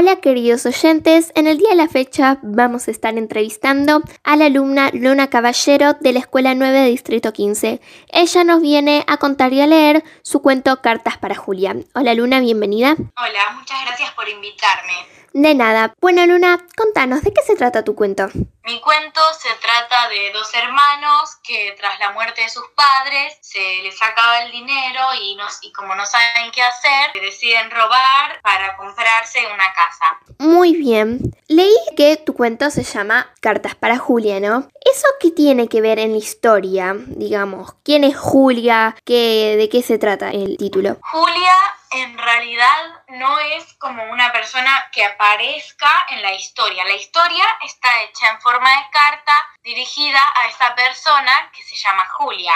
Hola queridos oyentes, en el día de la fecha vamos a estar entrevistando a la alumna Luna Caballero de la Escuela 9 de Distrito 15. Ella nos viene a contar y a leer su cuento Cartas para Julia. Hola Luna, bienvenida. Hola, muchas gracias por invitarme. De nada. Bueno Luna, contanos, ¿de qué se trata tu cuento? Mi cuento se trata de dos hermanos que tras la muerte de sus padres se les acaba el dinero y, no, y como no saben qué hacer, deciden robar para comprarse una casa. Muy bien. Leí que tu cuento se llama Cartas para Julia, ¿no? ¿Eso qué tiene que ver en la historia? Digamos, ¿quién es Julia? ¿Qué, ¿De qué se trata el título? Julia en realidad no es como una persona que aparezca en la historia. La historia está hecha en forma de carta dirigida a esa persona que se llama Julia,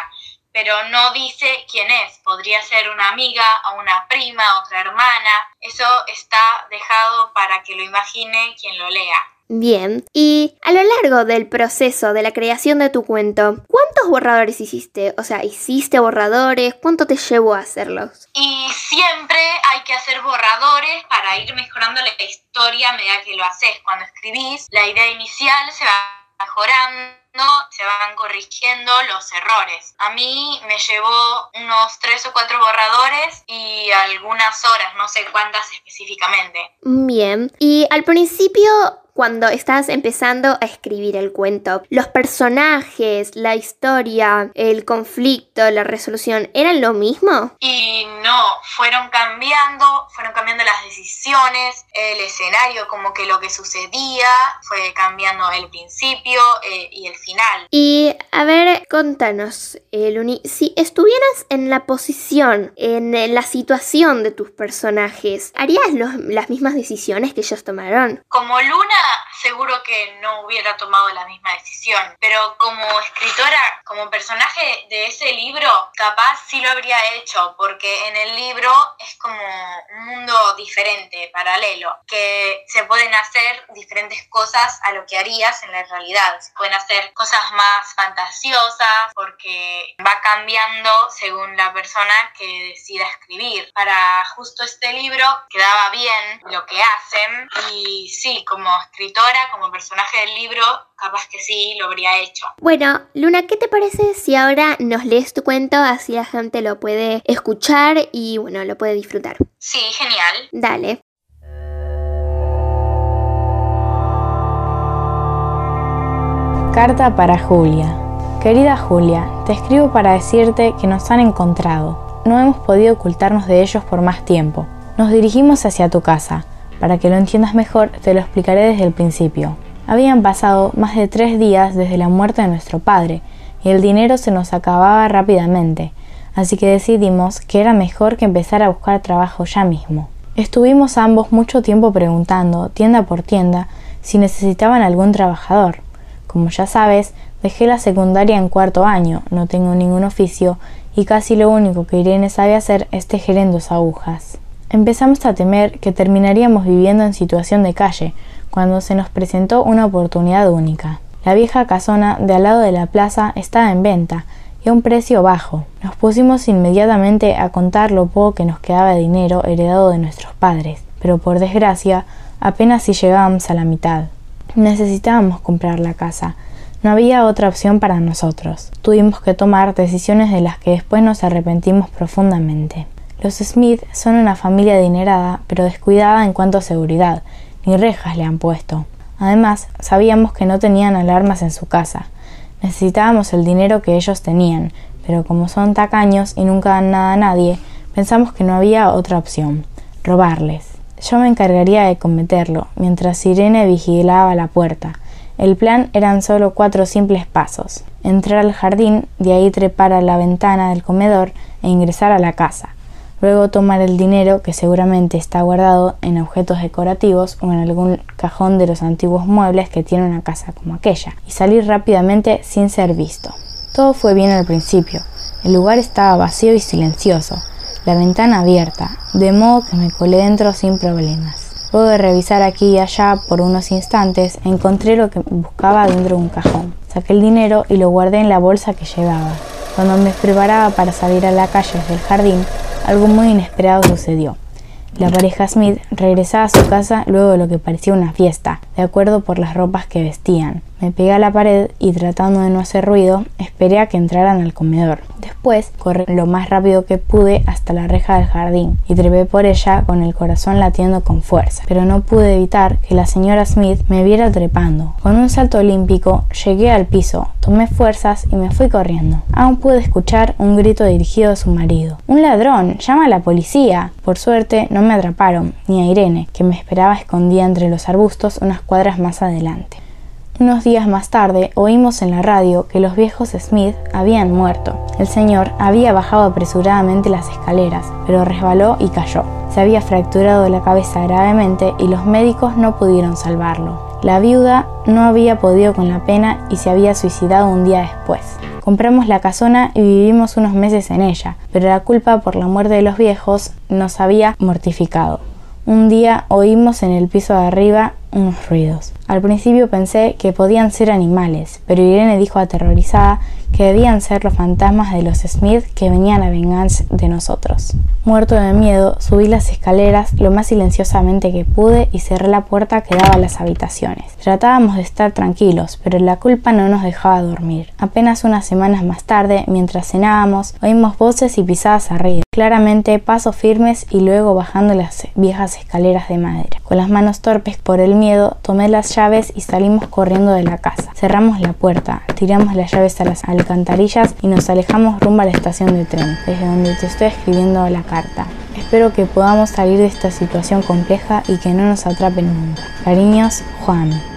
pero no dice quién es. Podría ser una amiga, o una prima, otra hermana. Eso está dejado para que lo imagine quien lo lea. Bien, y a lo largo del proceso de la creación de tu cuento, ¿cuántos borradores hiciste? O sea, ¿hiciste borradores? ¿Cuánto te llevó a hacerlos? Y siempre hay que hacer borradores para ir mejorando la historia a medida que lo haces. Cuando escribís, la idea inicial se va mejorando se van corrigiendo los errores. A mí me llevó unos tres o cuatro borradores y algunas horas, no sé cuántas específicamente. Bien, y al principio cuando estás empezando a escribir el cuento. Los personajes, la historia, el conflicto, la resolución, ¿eran lo mismo? Y no, fueron cambiando, fueron cambiando las decisiones, el escenario, como que lo que sucedía, fue cambiando el principio eh, y el final. Y a ver, contanos, Luni, si estuvieras en la posición, en la situación de tus personajes, ¿harías las mismas decisiones que ellos tomaron? Como Luna, seguro que no hubiera tomado la misma decisión, pero como escritora, como personaje de ese libro, capaz sí lo habría hecho, porque en el libro es como un mundo diferente, paralelo, que se pueden hacer diferentes cosas a lo que harías en la realidad. Se pueden hacer cosas más fantasiosas, porque va cambiando según la persona que decida escribir. Para justo este libro quedaba bien lo que hacen y sí, como escritora, como personaje del libro, capaz que sí lo habría hecho. Bueno, Luna, ¿qué te parece si ahora nos lees tu cuento así la gente lo puede escuchar y bueno, lo puede disfrutar? Sí, genial. Dale. Carta para Julia. Querida Julia, te escribo para decirte que nos han encontrado. No hemos podido ocultarnos de ellos por más tiempo. Nos dirigimos hacia tu casa. Para que lo entiendas mejor, te lo explicaré desde el principio. Habían pasado más de tres días desde la muerte de nuestro padre, y el dinero se nos acababa rápidamente, así que decidimos que era mejor que empezar a buscar trabajo ya mismo. Estuvimos ambos mucho tiempo preguntando, tienda por tienda, si necesitaban algún trabajador. Como ya sabes, dejé la secundaria en cuarto año, no tengo ningún oficio y casi lo único que Irene sabe hacer es tejer en dos agujas. Empezamos a temer que terminaríamos viviendo en situación de calle, cuando se nos presentó una oportunidad única. La vieja casona de al lado de la plaza estaba en venta y a un precio bajo. Nos pusimos inmediatamente a contar lo poco que nos quedaba de dinero heredado de nuestros padres, pero por desgracia apenas si llegábamos a la mitad. Necesitábamos comprar la casa. No había otra opción para nosotros. Tuvimos que tomar decisiones de las que después nos arrepentimos profundamente. Los Smith son una familia adinerada, pero descuidada en cuanto a seguridad, ni rejas le han puesto. Además, sabíamos que no tenían alarmas en su casa. Necesitábamos el dinero que ellos tenían, pero como son tacaños y nunca dan nada a nadie, pensamos que no había otra opción, robarles. Yo me encargaría de cometerlo, mientras Irene vigilaba la puerta. El plan eran solo cuatro simples pasos. Entrar al jardín, de ahí trepar a la ventana del comedor e ingresar a la casa luego tomar el dinero que seguramente está guardado en objetos decorativos o en algún cajón de los antiguos muebles que tiene una casa como aquella, y salir rápidamente sin ser visto. Todo fue bien al principio. El lugar estaba vacío y silencioso, la ventana abierta, de modo que me colé dentro sin problemas. Luego de revisar aquí y allá por unos instantes, encontré lo que buscaba dentro de un cajón. Saqué el dinero y lo guardé en la bolsa que llevaba. Cuando me preparaba para salir a la calle desde el jardín, algo muy inesperado sucedió. La pareja Smith regresaba a su casa luego de lo que parecía una fiesta, de acuerdo por las ropas que vestían. Me pegué a la pared y tratando de no hacer ruido, esperé a que entraran al comedor. Después corrí lo más rápido que pude hasta la reja del jardín y trepé por ella con el corazón latiendo con fuerza, pero no pude evitar que la señora Smith me viera trepando. Con un salto olímpico llegué al piso, tomé fuerzas y me fui corriendo. Aún pude escuchar un grito dirigido a su marido. ¡Un ladrón! ¡Llama a la policía! Por suerte no me atraparon, ni a Irene, que me esperaba escondida entre los arbustos unas cuadras más adelante. Unos días más tarde oímos en la radio que los viejos Smith habían muerto. El señor había bajado apresuradamente las escaleras, pero resbaló y cayó. Se había fracturado la cabeza gravemente y los médicos no pudieron salvarlo. La viuda no había podido con la pena y se había suicidado un día después. Compramos la casona y vivimos unos meses en ella, pero la culpa por la muerte de los viejos nos había mortificado. Un día oímos en el piso de arriba unos ruidos. Al principio pensé que podían ser animales, pero Irene dijo aterrorizada que debían ser los fantasmas de los Smith que venían a vengarse de nosotros. Muerto de miedo, subí las escaleras lo más silenciosamente que pude y cerré la puerta que daba a las habitaciones. Tratábamos de estar tranquilos, pero la culpa no nos dejaba dormir. Apenas unas semanas más tarde, mientras cenábamos, oímos voces y pisadas arriba. Claramente pasos firmes y luego bajando las viejas escaleras de madera. Con las manos torpes por el miedo, tomé las llaves y salimos corriendo de la casa. Cerramos la puerta, tiramos las llaves a las alcantarillas y nos alejamos rumbo a la estación de tren, desde donde te estoy escribiendo la carta. Espero que podamos salir de esta situación compleja y que no nos atrapen nunca. Cariños, Juan.